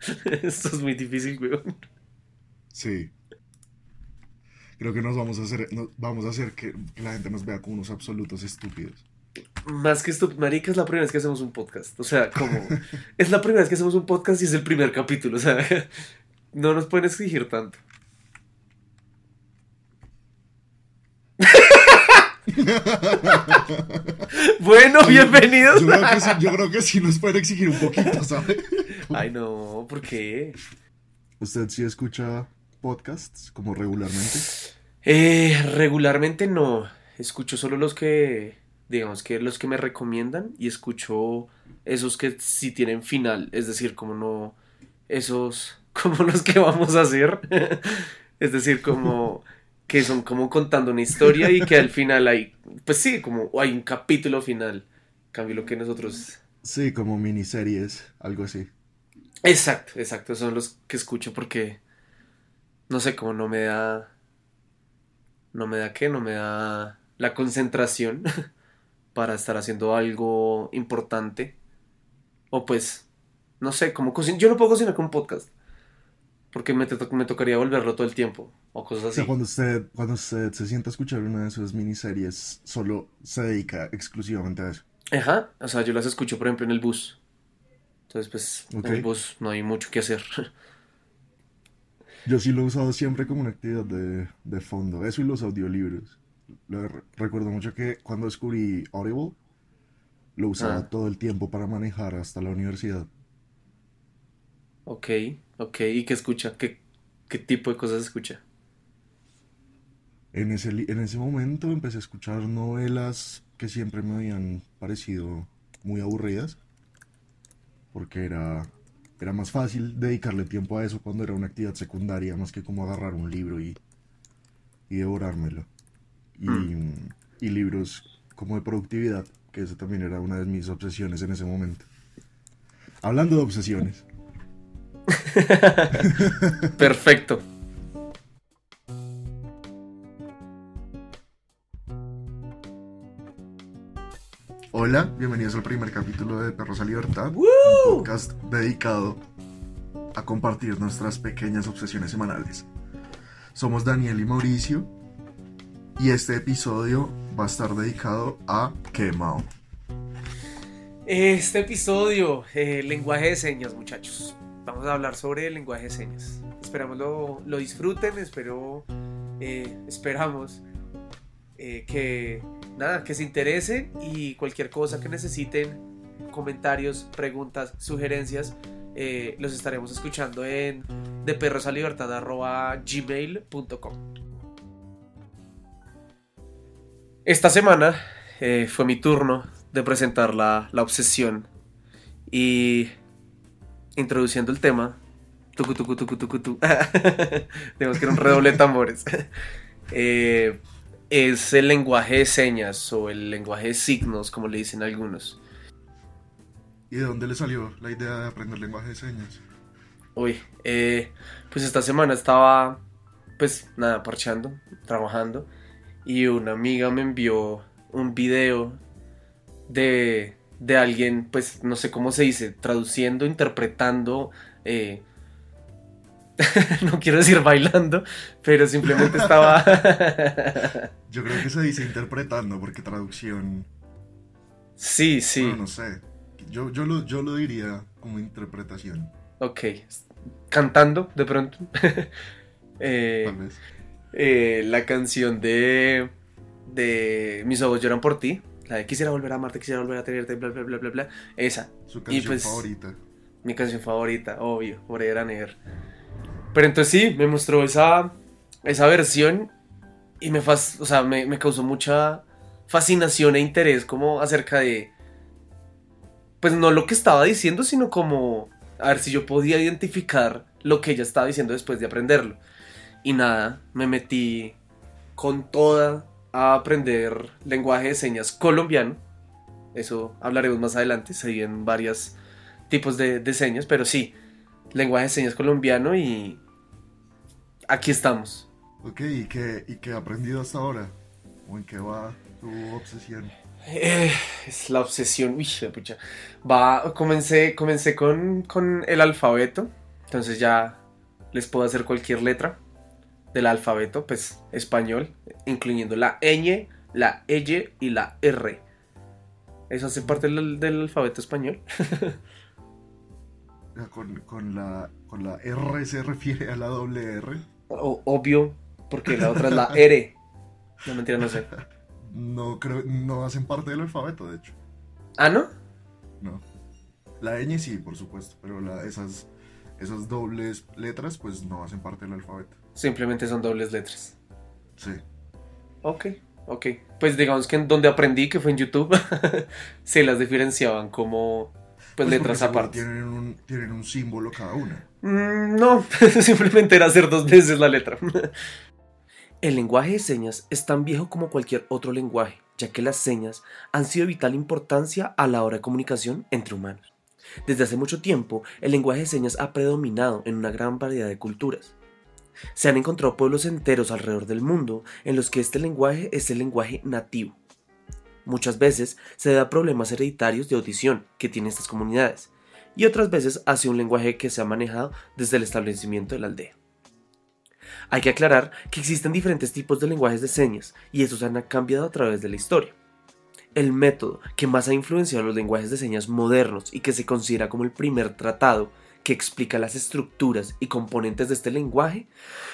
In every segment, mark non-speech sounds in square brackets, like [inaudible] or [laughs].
[laughs] Esto es muy difícil, weón. Sí. Creo que nos vamos a hacer, nos- vamos a hacer que, que la gente nos vea como unos absolutos estúpidos. Más que esto, marica, es la primera vez que hacemos un podcast. O sea, como... es la primera vez que hacemos un podcast y es el primer capítulo. O sea, [laughs] no nos pueden exigir tanto. [laughs] bueno, bienvenidos. Yo creo que sí, yo creo que sí nos pueden exigir un poquito, ¿sabe? Ay, no, ¿por qué? ¿Usted sí escucha podcasts como regularmente? Eh, regularmente no. Escucho solo los que, digamos que los que me recomiendan y escucho esos que sí tienen final. Es decir, como no, esos [laughs] como los que vamos a hacer. Es decir, como que son como contando una historia y que al final hay, pues sí, como hay un capítulo final. Cambio lo que nosotros... Sí, como miniseries, algo así. Exacto, exacto. Son los que escucho porque, no sé, como no me da... No me da qué, no me da la concentración [laughs] para estar haciendo algo importante. O pues, no sé, como cocina. Yo no puedo cocinar con un podcast. Porque me, me tocaría volverlo todo el tiempo. O cosas O así. sea, cuando usted, cuando usted se sienta a escuchar una de sus miniseries, solo se dedica exclusivamente a eso. Ajá. O sea, yo las escucho, por ejemplo, en el bus. Entonces, pues, en el bus no hay mucho que hacer. Yo sí lo he usado siempre como una actividad de, de fondo. Eso y los audiolibros. Lo recuerdo mucho que cuando descubrí Audible, lo usaba Ah. todo el tiempo para manejar hasta la universidad. ok, ok. ¿Y qué escucha? ¿Qué, qué tipo de cosas escucha? En ese, en ese momento empecé a escuchar novelas que siempre me habían parecido muy aburridas, porque era, era más fácil dedicarle tiempo a eso cuando era una actividad secundaria, más que como agarrar un libro y, y devorármelo. Y, Mm. y libros como de productividad, que eso también era una de mis obsesiones en ese momento. Hablando de obsesiones, [laughs] Perfecto. Hola, bienvenidos al primer capítulo de Perros a Libertad, ¡Woo! un podcast dedicado a compartir nuestras pequeñas obsesiones semanales. Somos Daniel y Mauricio y este episodio va a estar dedicado a Quemao. Este episodio, eh, lenguaje de señas, muchachos. Vamos a hablar sobre el lenguaje de señas. Esperamos lo, lo disfruten, espero, eh, esperamos eh, que nada, que se interesen y cualquier cosa que necesiten, comentarios, preguntas, sugerencias, eh, los estaremos escuchando en deperrosalibertad.gmail.com Esta semana fue mi turno de presentar la, la obsesión y introduciendo el tema. Tucu, tucu, tucu, tucu, tu. [laughs] Tenemos que ir a un redoble de tambores. [laughs] Eh, es el lenguaje de señas o el lenguaje de signos, como le dicen algunos. ¿Y de dónde le salió la idea de aprender lenguaje de señas? Uy, eh, pues esta semana estaba, pues nada, parchando, trabajando, y una amiga me envió un video de, de alguien, pues no sé cómo se dice, traduciendo, interpretando, eh, [laughs] no quiero decir bailando, pero simplemente estaba... [laughs] Yo creo que se dice interpretando porque traducción, sí, sí, bueno, no sé. Yo, yo, lo, yo lo diría como interpretación, ok, cantando de pronto. [laughs] Eh, tal vez. eh, la canción de, de Mis ojos lloran por ti. La de quisiera volver a amarte, quisiera volver a tenerte, bla, bla, bla, bla, bla. Esa, Su canción pues, favorita. mi canción favorita, obvio, Forever and Ever. Pero entonces sí, me mostró esa, esa versión y me, fas- o sea, me, me causó mucha fascinación e interés como acerca de, pues no lo que estaba diciendo, sino como a ver si yo podía identificar lo que ella estaba diciendo después de aprenderlo. Y nada, me metí con toda a aprender lenguaje de señas colombiano. Eso hablaremos más adelante, se vienen varios tipos de, de señas, pero sí, lenguaje de señas colombiano y aquí estamos. Ok, ¿y qué, ¿y qué ha aprendido hasta ahora? ¿O en qué va tu obsesión? Eh, es la obsesión, uy, pucha. Va, comencé, comencé con, con el alfabeto, Entonces ya les puedo hacer cualquier letra del alfabeto, pues español, incluyendo la ñ, la y y la r. ¿Eso hace parte del, del alfabeto español? [laughs] Con, con, la, con la R se refiere a la doble R. O- obvio, porque la otra es la [laughs] R. No, mentira, no sé. No creo, no hacen parte del alfabeto, de hecho. ¿Ah, no? No. La ñ sí, por supuesto, pero la- esas, esas dobles letras pues no hacen parte del alfabeto. Simplemente son dobles letras. Sí. Ok, ok. Pues digamos que en donde aprendí, que fue en YouTube, [laughs] se las diferenciaban como pues, Pues letras aparte. Tienen un, tienen un símbolo cada una. Mm, no, [laughs] simplemente era hacer dos veces la letra. [laughs] El lenguaje de señas es tan viejo como cualquier otro lenguaje, ya que las señas han sido de vital importancia a la hora de comunicación entre humanos. Desde hace mucho tiempo, el lenguaje de señas ha predominado en una gran variedad de culturas. Se han encontrado pueblos enteros alrededor del mundo en los que este lenguaje es el lenguaje nativo. Muchas veces se da problemas hereditarios de audición que tienen estas comunidades, y otras veces hacia un lenguaje que se ha manejado desde el establecimiento de la aldea. Hay que aclarar que existen diferentes tipos de lenguajes de señas y estos han cambiado a través de la historia. El método que más ha influenciado los lenguajes de señas modernos y que se considera como el primer tratado que explica las estructuras y componentes de este lenguaje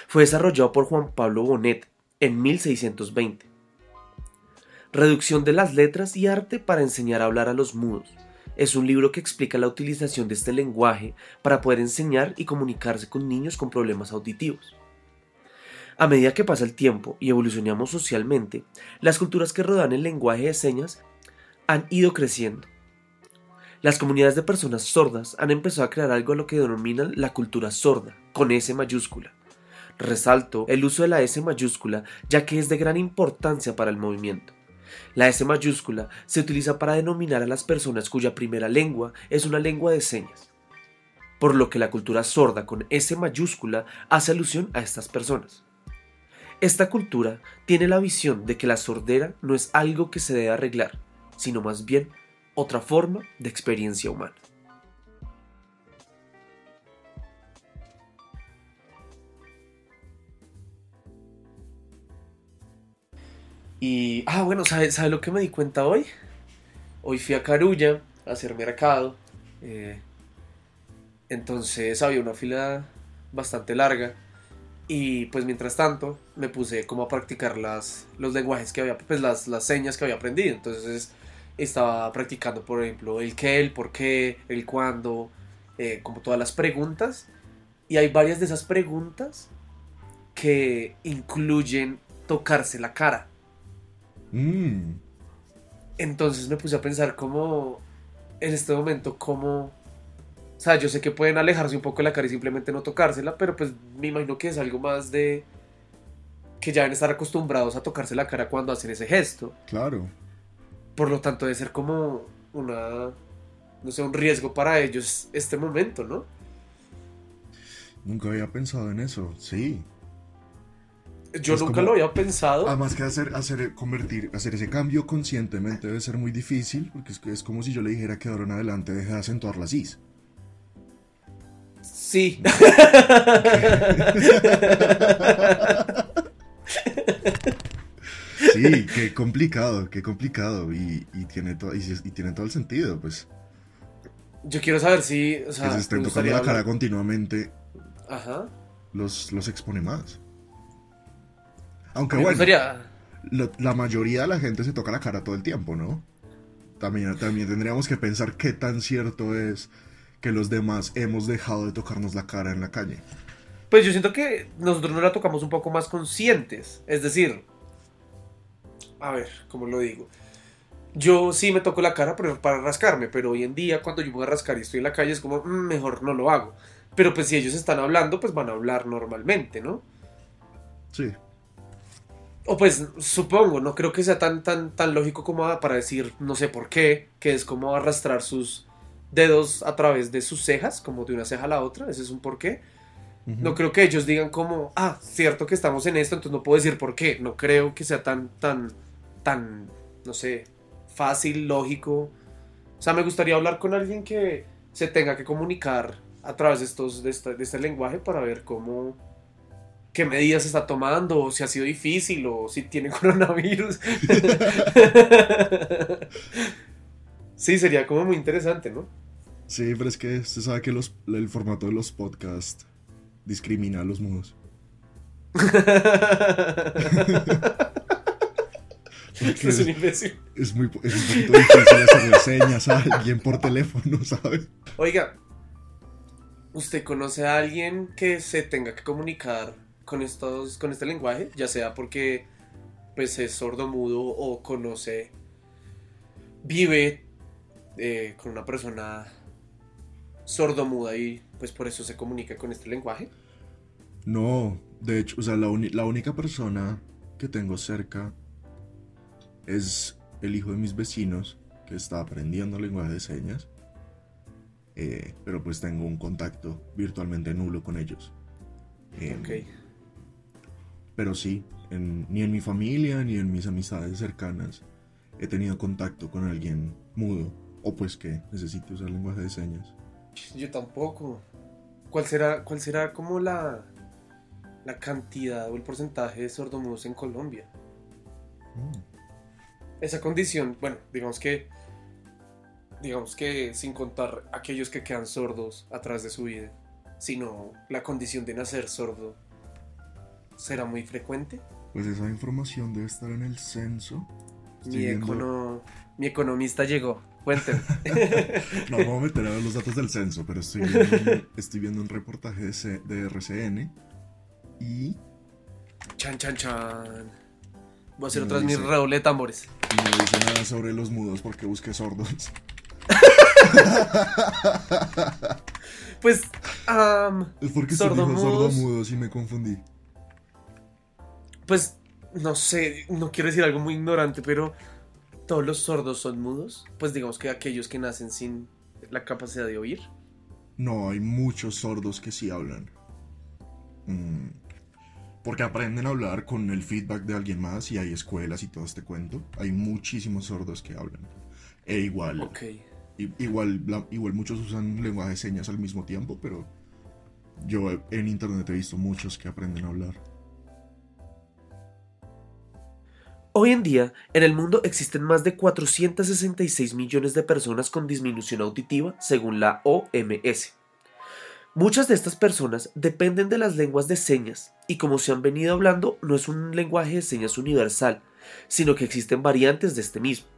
fue desarrollado por Juan Pablo Bonet en 1620. Reducción de las letras y arte para enseñar a hablar a los mudos. Es un libro que explica la utilización de este lenguaje para poder enseñar y comunicarse con niños con problemas auditivos. A medida que pasa el tiempo y evolucionamos socialmente, las culturas que rodean el lenguaje de señas han ido creciendo. Las comunidades de personas sordas han empezado a crear algo a lo que denominan la cultura sorda, con S mayúscula. Resalto el uso de la S mayúscula ya que es de gran importancia para el movimiento. La S mayúscula se utiliza para denominar a las personas cuya primera lengua es una lengua de señas, por lo que la cultura sorda con S mayúscula hace alusión a estas personas. Esta cultura tiene la visión de que la sordera no es algo que se debe arreglar, sino más bien otra forma de experiencia humana. Y, ah, bueno, ¿sabe, sabe lo que me di cuenta hoy? Hoy fui a Carulla a hacer mercado. eh, entonces había una fila bastante larga. Y pues mientras tanto me puse como a practicar las, los lenguajes que había, pues las, las señas que había aprendido. Entonces estaba practicando, por ejemplo, el qué, el por qué, el cuándo, eh, como todas las preguntas. Y hay varias de esas preguntas que incluyen tocarse la cara. Mm, Entonces me puse a pensar cómo, en este momento, cómo... O sea, yo sé que pueden alejarse un poco de la cara y simplemente no tocársela, pero pues me imagino que es algo más de... que ya deben estar acostumbrados a tocarse la cara cuando hacen ese gesto. claro. Por lo tanto, debe ser como una... no sé, un riesgo para ellos este momento, ¿no? Nunca había pensado en eso. Sí. Yo Es nunca como- lo había pensado. Además que hacer, hacer, convertir, hacer ese cambio conscientemente debe ser muy difícil, porque es, es como si yo le dijera que de ahora en adelante deje de acentuar las is. Sí. Sí, qué complicado, qué complicado. Y, y tiene, to- y, tiene todo el sentido, pues. Yo quiero saber si... O sea, que se estén tocando la cara continuamente Ajá. los, los expone más. Aunque bueno, gustaría... lo- la mayoría de la gente se toca la cara todo el tiempo, ¿no? También, también tendríamos que pensar qué tan cierto es que los demás hemos dejado de tocarnos la cara en la calle. Pues yo siento que nosotros nos la tocamos un poco más conscientes. Es decir, a ver, ¿cómo lo digo? Yo sí me toco la cara para rascarme, pero hoy en día cuando yo voy a rascar y estoy en la calle es como, "Mm, mejor no lo hago. Pero pues si ellos están hablando, pues van a hablar normalmente, ¿no? Sí, O pues supongo, no creo que sea tan, tan, tan lógico como para decir, no sé por qué, que es como arrastrar sus dedos a través de sus cejas, como de una ceja a la otra, ese es un por qué. Ujú. No creo que ellos digan como, ah, cierto que estamos en esto, entonces no puedo decir por qué. No creo que sea tan, tan, tan, no sé, fácil, lógico. O sea, me gustaría hablar con alguien que se tenga que comunicar a través de, estos, de, este, de este lenguaje para ver cómo, qué medidas está tomando, o si ha sido difícil, o si tiene [laughs] coronavirus. [laughs] sí, sería como muy interesante, ¿no? Sí, pero es que se sabe que los, el formato de los podcasts discrimina a los mudos. [laughs] es un imbécil. Es, muy, es un poquito difícil hacer reseñas a alguien por teléfono, ¿sabes? Oiga, ¿usted conoce a alguien que se tenga que comunicar con, estos, con este lenguaje? Ya sea porque pues, es sordo mudo o conoce, vive eh, con una persona sordo-muda y pues por eso se comunica con este lenguaje. No, de hecho, o sea, la, la única persona que tengo cerca es el hijo de mis vecinos que está aprendiendo lenguaje de señas. Eh, pero pues tengo un contacto virtualmente nulo con ellos. Em, ok. Pero sí, ni en mi familia ni en mis amistades cercanas he tenido contacto con alguien mudo o pues que necesite usar lenguaje de señas. Yo tampoco. ¿Cuál será, cuál será como la, la cantidad o el porcentaje de sordomudos en Colombia? Mm esa condición, bueno, digamos que, digamos que sin contar aquellos que quedan sordos a través de su vida, sino la condición de nacer sordo, ¿será muy frecuente? Pues esa información debe estar en el censo. Mi, mi, economista llegó, cuénteme. [laughs] no vamos a meter a los datos del censo, pero estoy viendo, estoy viendo un reportaje de, de RCN y... Chan, chan, chan. Voy a hacer otra vez mi redoble de tambores. No dice nada sobre los mudos porque busqué sordos. [laughs] pues, um, es porque sordo dijo sordo mudos y me confundí. Pues, no sé, no quiero decir algo muy ignorante, pero todos los sordos son mudos. Pues digamos que aquellos que nacen sin la capacidad de oír. No, hay muchos sordos que sí hablan. Mm. Porque aprenden a hablar con el feedback de alguien más y hay escuelas y todo este cuento. Hay muchísimos sordos que hablan. E igual. Igual, igual muchos usan lenguaje de señas al mismo tiempo, pero yo en internet he visto muchos que aprenden a hablar. Hoy en día, en el mundo existen más de 466 millones de personas con disminución auditiva según la OMS. Muchas de estas personas dependen de las lenguas de señas y como se han venido hablando no es un lenguaje de señas universal, sino que existen variantes de este mismo.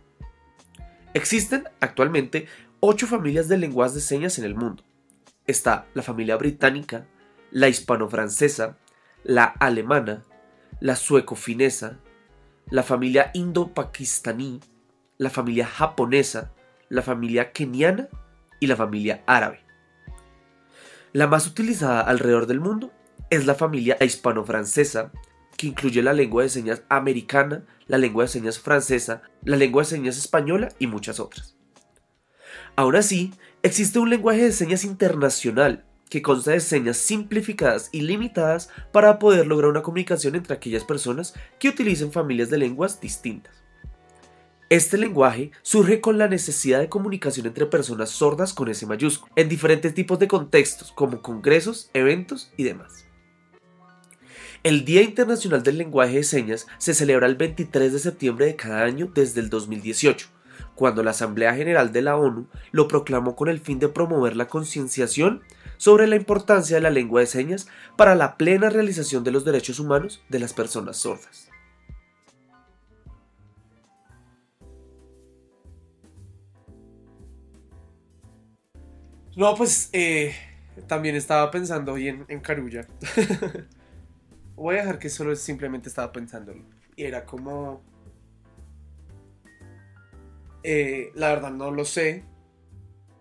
Existen actualmente ocho familias de lenguas de señas en el mundo. Está la familia británica, la hispano-francesa, la alemana, la sueco-finesa, la familia indo-pakistaní, la familia japonesa, la familia keniana y la familia árabe. La más utilizada alrededor del mundo es la familia hispano-francesa, que incluye la lengua de señas americana, la lengua de señas francesa, la lengua de señas española y muchas otras. Aún así, existe un lenguaje de señas internacional que consta de señas simplificadas y limitadas para poder lograr una comunicación entre aquellas personas que utilicen familias de lenguas distintas. Este lenguaje surge con la necesidad de comunicación entre personas sordas con S mayúsculo, en diferentes tipos de contextos, como congresos, eventos y demás. El Día Internacional del Lenguaje de Señas se celebra el 23 de septiembre de cada año desde el 2018, cuando la Asamblea General de la ONU lo proclamó con el fin de promover la concienciación sobre la importancia de la lengua de señas para la plena realización de los derechos humanos de las personas sordas. No, pues eh, también estaba pensando hoy en, en Carulla. [laughs] Voy a dejar que solo simplemente estaba pensándolo. Y era como... Eh, la verdad no lo sé.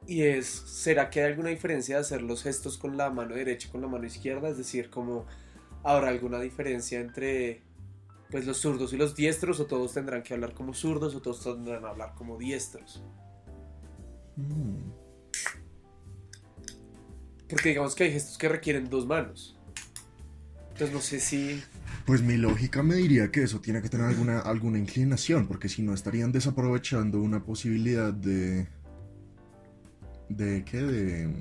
Y es, ¿será que hay alguna diferencia de hacer los gestos con la mano derecha y con la mano izquierda? Es decir, como habrá alguna diferencia entre pues los zurdos y los diestros o todos tendrán que hablar como zurdos o todos tendrán que hablar como diestros. Mm. Porque digamos que hay gestos que requieren dos manos. Entonces no sé si... Pues mi lógica me diría que eso tiene que tener alguna, alguna inclinación, porque si no estarían desaprovechando una posibilidad de... ¿De qué? De...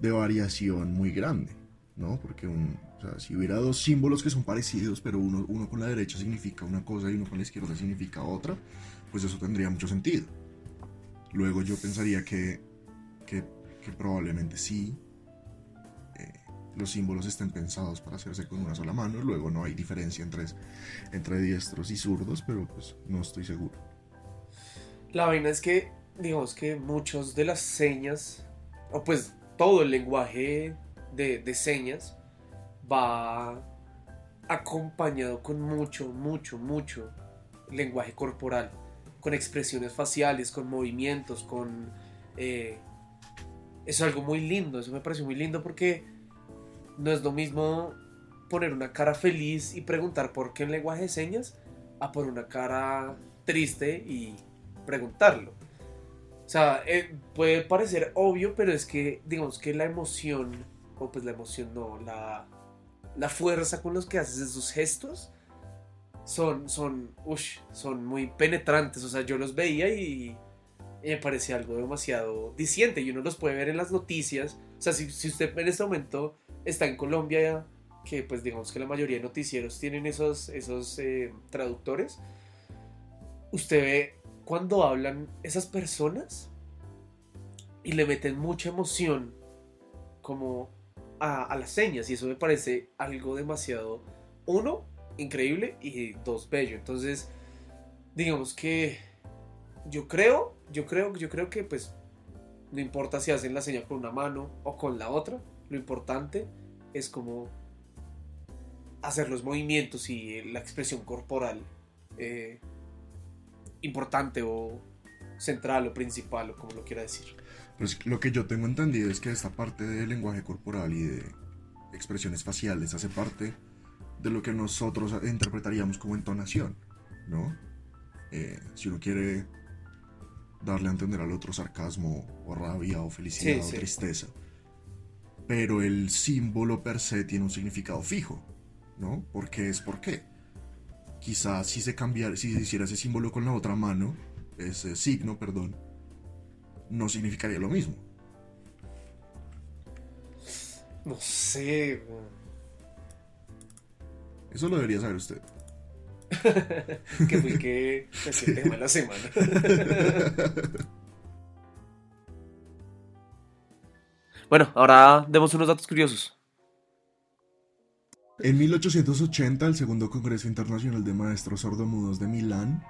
de variación muy grande, ¿no? Porque un, si hubiera dos símbolos que son parecidos, pero uno, uno con la derecha significa una cosa y uno con la izquierda significa otra, pues eso tendría mucho sentido. Luego yo pensaría que, que, que probablemente sí, eh, los símbolos estén pensados para hacerse con una sola mano, luego no hay diferencia entre, entre diestros y zurdos, pero pues no estoy seguro. La vaina es que, digamos que muchos de las señas, o pues todo el lenguaje de, de señas, va acompañado con mucho, mucho, mucho lenguaje corporal, con expresiones faciales, con movimientos, con... Eh, eso es algo muy lindo, eso me pareció muy lindo porque no es lo mismo poner una cara feliz y preguntar por qué en lenguaje de señas a por una cara triste y preguntarlo. O sea, eh, puede parecer obvio, pero es que digamos que la emoción, o pues la emoción no, la, la fuerza con los que haces esos gestos son, son, ush, son muy penetrantes. O sea, yo los veía y, me parecía algo demasiado diciente y uno los puede ver en las noticias. O sea, si, si usted en este momento está en Colombia, que pues digamos que la mayoría de noticieros tienen esos, esos eh, traductores, usted ve cuando hablan esas personas y le meten mucha emoción como a, las señas y eso me parece algo demasiado, uno, increíble y dos, bello. Entonces, digamos que yo creo, yo creo, yo creo que pues no importa si hacen la señal con una mano o con la otra, lo importante es como hacer los movimientos y la expresión corporal eh, importante o central o principal o como lo quiera decir. Pues lo que yo tengo entendido es que esta parte del lenguaje corporal y de expresiones faciales hace parte de lo que nosotros interpretaríamos como entonación, ¿no? Eh, si uno quiere darle a entender al otro sarcasmo o rabia o felicidad sí, o tristeza. Pero el símbolo per se tiene un significado fijo, ¿no? ¿Por qué es por qué? Quizás si se cambiara, si se hiciera ese símbolo con la otra mano, ese signo, perdón, no significaría lo mismo. No sé. Eso lo debería saber usted. [laughs] que fue que [laughs] sí. el tema de la semana. [laughs] bueno, ahora demos unos datos curiosos. En 1880, el segundo Congreso Internacional de Maestros Sordomudos de Milán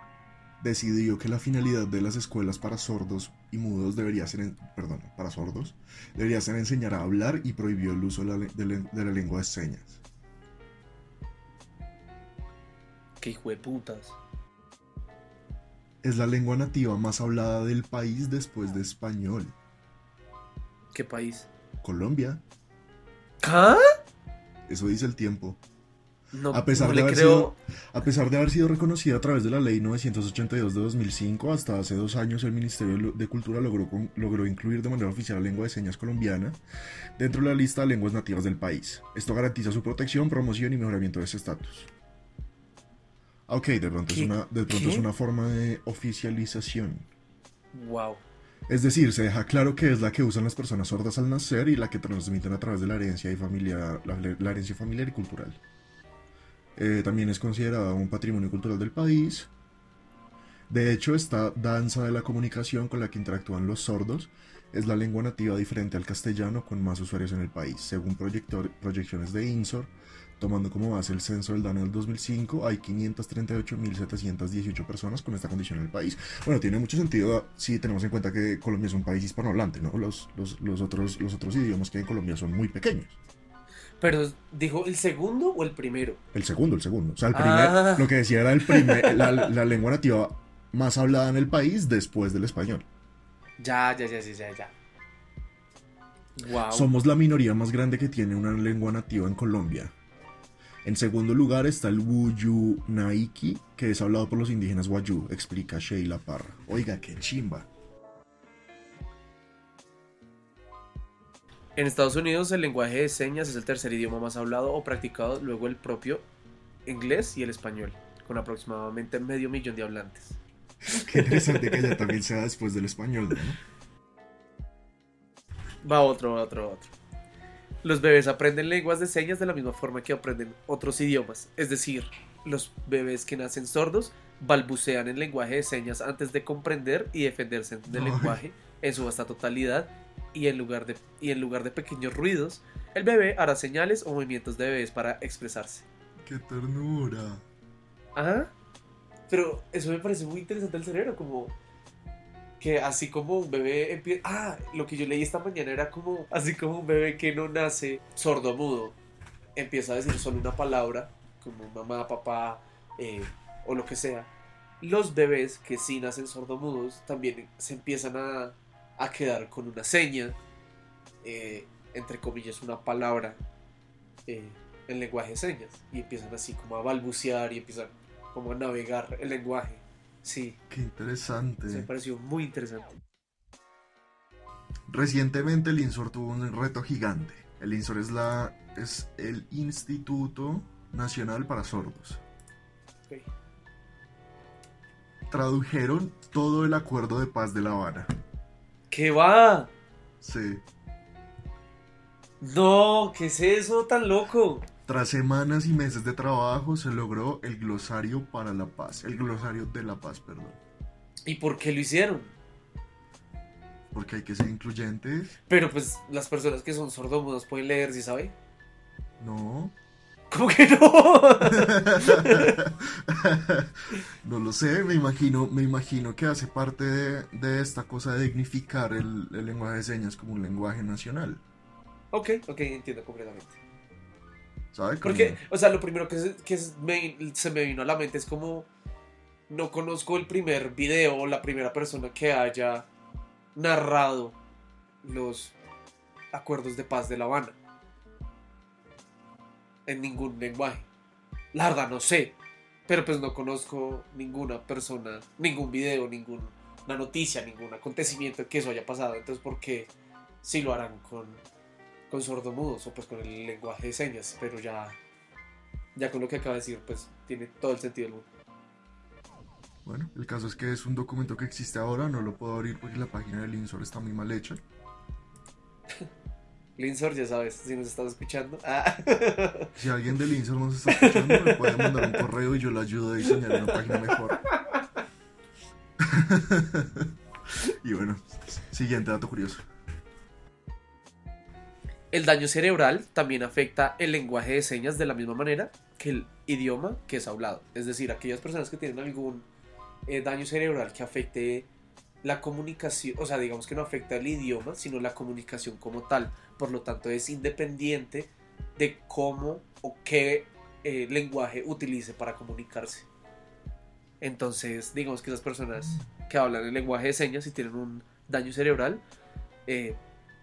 decidió que la finalidad de las escuelas para sordos y mudos debería ser, perdón, para sordos, debería ser enseñar a hablar y prohibió el uso de la lengua de señas. ¡Qué hijo de putas! Es la lengua nativa más hablada del país después de español. ¿Qué país? Colombia. ¿Ah? Eso dice el tiempo. No, a, pesar no de haber creo. sido, a pesar de haber sido reconocida a través de la Ley 982 de 2005, hasta hace dos años el Ministerio de Cultura logró, logró incluir de manera oficial la lengua de señas colombiana dentro de la lista de lenguas nativas del país. Esto garantiza su protección, promoción y mejoramiento de ese estatus. Ok, de pronto, es una, de pronto ¿Qué? es una forma de oficialización. Wow. Es decir, se deja claro que es la que usan las personas sordas al nacer y la que transmiten a través de la herencia, y familiar, la, herencia familiar y cultural. Eh, también es considerada un patrimonio cultural del país. De hecho, esta danza de la comunicación con la que interactúan los sordos es la lengua nativa diferente al castellano con más usuarios en el país. Según proyecciones de INSOR, tomando como base el censo del DANE del 2005, hay 538.718 personas con esta condición en el país. Bueno, tiene mucho sentido si tenemos en cuenta que Colombia es un país hispanohablante, ¿no? Los, los, los otros, los otros idiomas que hay en Colombia son muy pequeños. Pero, ¿dijo el segundo o el primero? El segundo, el segundo. O sea, el primer, Ah. lo que decía era el primer, la, la lengua nativa más hablada en el país después del español. Ya, ya, ya, ya, ya, ya. Wow. Somos la minoría más grande que tiene una lengua nativa en Colombia. En segundo lugar está el Wuyu Naiki, que es hablado por los indígenas Wayuu, explica Sheila Parra. Oiga, qué chimba. En Estados Unidos el lenguaje de señas es el tercer idioma más hablado o practicado, luego el propio inglés y el español, con aproximadamente medio millón de hablantes. Qué interesante que allá también sea después del español, ¿no? Va otro, otro, otro. Los bebés aprenden lenguas de señas de la misma forma que aprenden otros idiomas. Es decir, los bebés que nacen sordos balbucean en lenguaje de señas antes de comprender y defenderse del lenguaje en su vasta totalidad y en, lugar de, y en lugar de pequeños ruidos, el bebé hará señales o movimientos de bebés para expresarse. ¡Qué ternura! Ajá. Pero eso me parece muy interesante el cerebro, como que así como un bebé empieza... Ah, lo que yo leí esta mañana era como, así como un bebé que no nace sordo-mudo, empieza a decir solo una palabra, como mamá, papá, eh, o lo que sea. Los bebés que sí nacen sordomudos también se empiezan a, a quedar con una seña, eh, entre comillas, una palabra eh, en lenguaje de señas. Y empiezan así como a balbucear y empiezan como a navegar el lenguaje. Sí, ¡Qué interesante! me pareció muy interesante. Recientemente el INSOR tuvo un reto gigante. El INSOR es, la, es el Instituto Nacional para Sordos. Ok. Tradujeron todo el acuerdo de paz de La Habana. ¿Qué va? Sí. No, ¿qué es eso tan loco? Tras semanas y meses de trabajo se logró el glosario para la paz. El glosario de la paz, perdón. ¿Y por qué lo hicieron? Porque hay que ser incluyentes. Pero pues las personas que son sordomudos pueden leer, ¿sí sabe? No. ¿Cómo que no? [laughs] no lo sé, me imagino, me imagino que hace parte de, de esta cosa de dignificar el, el lenguaje de señas como un lenguaje nacional. ok, ok, entiendo completamente. Porque, o sea, lo primero que, se me vino a la mente es como no conozco el primer video o la primera persona que haya narrado los acuerdos de paz de La Habana en ningún lenguaje. La verdad no sé, pero pues no conozco ninguna persona, ningún video, ninguna noticia, ningún acontecimiento que eso haya pasado. Entonces, ¿por qué si lo harán con, con sordomudos o pues con el lenguaje de señas? Pero ya, ya con lo que acaba de decir, pues tiene todo el sentido del mundo. Bueno, el caso es que es un documento que existe ahora, no lo puedo abrir porque la página del INSOR está muy mal hecha. [laughs] Linsor, ya sabes, si nos estás escuchando. Ah. [laughs] Si alguien del INSOR nos está escuchando, me puede mandar un correo y yo le ayudo a diseñar una página mejor. [laughs] y bueno, siguiente dato curioso. El daño cerebral también afecta el lenguaje de señas de la misma manera que el idioma que es hablado. Es decir, aquellas personas que tienen algún eh, daño cerebral que afecte la comunicación, o sea, digamos que no afecta el idioma, sino la comunicación como tal. Por lo tanto, es independiente de cómo o qué eh, lenguaje utilice para comunicarse. Entonces, digamos que esas personas que hablan el lenguaje de señas y tienen un daño cerebral, eh,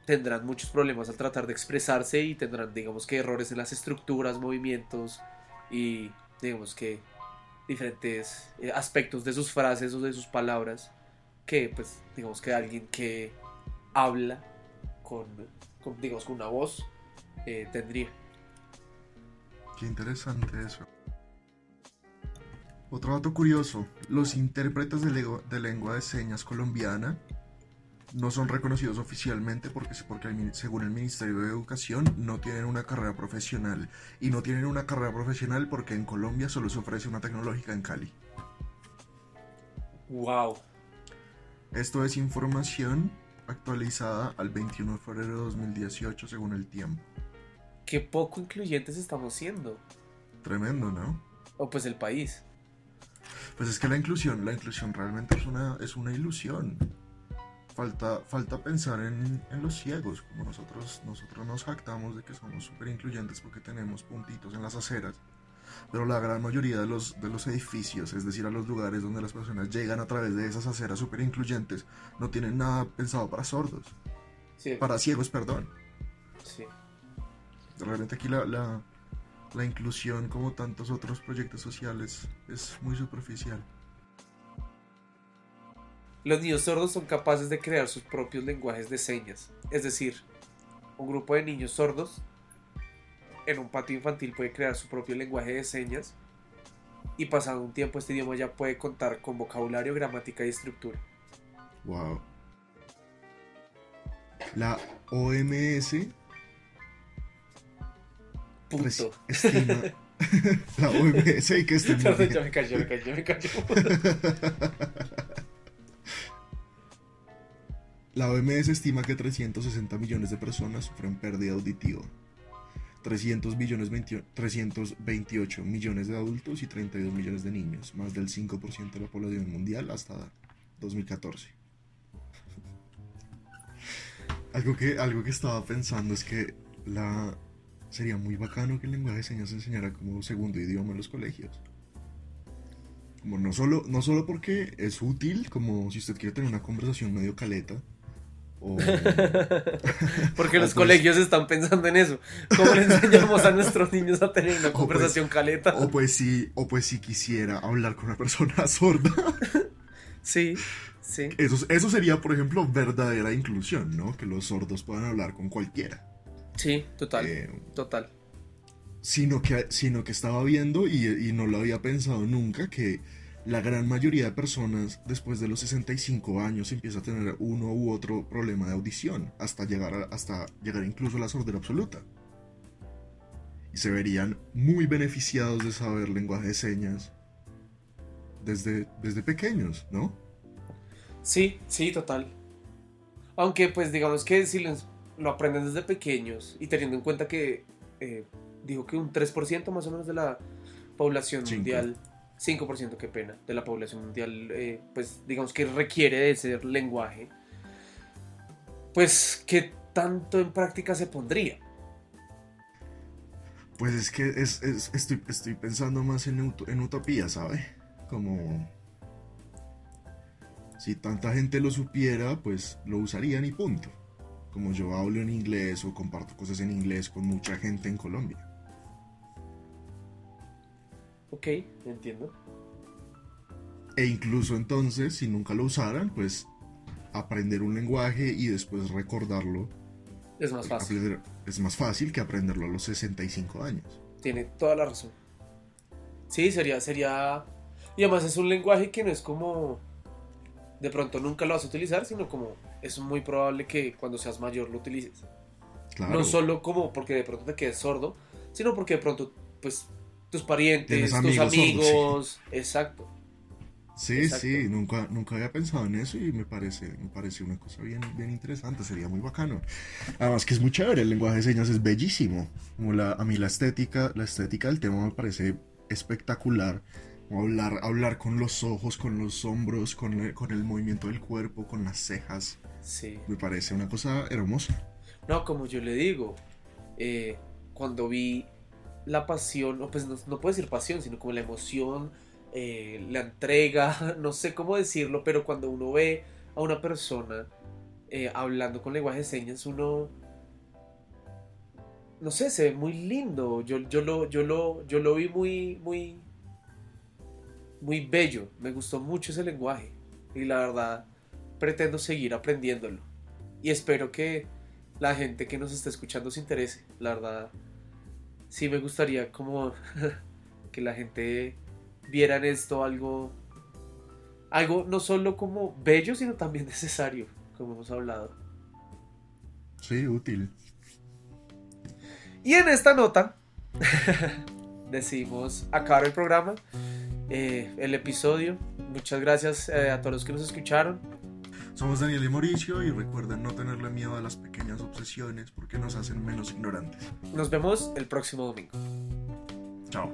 tendrán muchos problemas al tratar de expresarse y tendrán, digamos que, errores en las estructuras, movimientos y, digamos que, diferentes eh, aspectos de sus frases o de sus palabras que, pues, digamos que alguien que habla con, con, digamos, con una voz eh, tendría. Qué interesante eso. Otro dato curioso, los intérpretes de, lengua de señas colombiana no son reconocidos oficialmente porque, porque el según el Ministerio de Educación no tienen una carrera profesional. Y no tienen una carrera profesional porque en Colombia solo se ofrece una tecnológica en Cali. ¡Wow! Esto es información actualizada al 21 de febrero de 2018 según el tiempo. ¡Qué poco incluyentes estamos siendo! Tremendo, ¿no? O pues el país. Pues es que la inclusión, la inclusión realmente es una, es una ilusión. Falta, falta pensar en, en los ciegos, como nosotros, nosotros nos jactamos de que somos súper incluyentes porque tenemos puntitos en las aceras. Pero la gran mayoría de los, de los edificios, es decir, a los lugares donde las personas llegan a través de esas aceras súper incluyentes, no tienen nada pensado para sordos, Sí. para ciegos, perdón. sí. Realmente aquí la, la, la inclusión, como tantos otros proyectos sociales, es muy superficial. Los niños sordos son capaces de crear sus propios lenguajes de señas. Es decir, un grupo de niños sordos en un patio infantil puede crear su propio lenguaje de señas y pasado un tiempo este idioma ya puede contar con vocabulario, gramática y estructura. Wow. La OMS Punto. estima [laughs] la OMS y que Perdón, [laughs] bien. ya me cayó, me cayó, me [laughs] cayó. La OMS estima que 360 millones de personas sufren pérdida auditiva. 300 millones 20 328 millones de adultos y 32 millones de niños, más del 5% de la población mundial hasta 2014. Algo que, algo que estaba pensando es que sería muy bacano que el lenguaje de señas se enseñara como segundo idioma en los colegios. Como no solo, no solo porque es útil, como si usted quiere tener una conversación medio caleta, o, [laughs] Porque los colegios están pensando en eso. ¿Cómo le enseñamos a nuestros niños a tener una pues- conversación caleta? o pues si, o pues si quisiera hablar con una persona [laughs] sorda. Sí, sí. Eso, eso sería, por ejemplo, verdadera inclusión, ¿no? Que los sordos puedan hablar con cualquiera. Sí, total, Eh, total. sino que, sino que estaba viendo y, y no lo había pensado nunca que la gran mayoría de personas después de los 65 años empieza a tener uno u otro problema de audición hasta llegar, a- hasta llegar incluso a la sordera absoluta. Y se verían muy beneficiados de saber lenguaje de señas desde, desde pequeños, ¿no? Sí, sí, total. Aunque pues digamos que si lo aprenden desde pequeños y teniendo en cuenta que eh, dijo que un 3% más o menos de la población Cinco. mundial, 5% qué pena, de la población mundial, eh, pues digamos que requiere de ese lenguaje, pues qué tanto en práctica se pondría. Pues es que es, es- estoy, pensando más en, en utopía, ¿sabe? Como... Si tanta gente lo supiera, pues lo usarían y punto. Como yo hablo en inglés o comparto cosas en inglés con mucha gente en Colombia. Ok, entiendo. E incluso entonces, si nunca lo usaran, pues aprender un lenguaje y después recordarlo Es más fácil. aprender- es más fácil que aprenderlo a los 65 años. Tiene toda la razón. Sí, sería, sería. Y además es un lenguaje que no es como. De pronto nunca lo vas a utilizar, sino como es muy probable que cuando seas mayor lo utilices. Claro. No solo como porque de pronto te quedes sordo, sino porque de pronto, pues, tus parientes, Tienes tus amigos amigos. sordos, Exacto. Sí, Exacto. sí, nunca, nunca había pensado en eso y me parece, me parece una cosa bien, bien interesante, sería muy bacano. Además que es muy chévere, el lenguaje de señas es bellísimo. Como la, a mí la estética, la estética del tema me parece espectacular. Hablar, hablar con los ojos, con los hombros, con el, con el movimiento del cuerpo, con las cejas. Sí. Me parece una cosa hermosa. No, como yo le digo, eh, cuando vi la pasión, o pues no, no puedo decir pasión, sino como la emoción, eh, la entrega, [laughs] no sé cómo decirlo, pero cuando uno ve a una persona eh, hablando con lenguaje de señas, uno, no sé, se ve muy lindo. Yo, yo, lo, yo, lo, yo lo vi muy, muy, muy bello. Me gustó mucho ese lenguaje y la verdad pretendo seguir aprendiéndolo. Y espero que la gente que nos está escuchando se interese. La verdad, sí me gustaría como [laughs] que la gente viera en esto algo, algo no solo como bello, sino también [laughs] necesario, como hemos hablado. Sí, útil. Y en esta nota [laughs] decidimos acabar el programa, eh, el episodio. Muchas gracias eh, a todos los que nos escucharon. Somos Daniel y Mauricio y recuerden no tenerle miedo a las pequeñas obsesiones porque nos hacen menos ignorantes. Nos vemos el próximo domingo. Chao.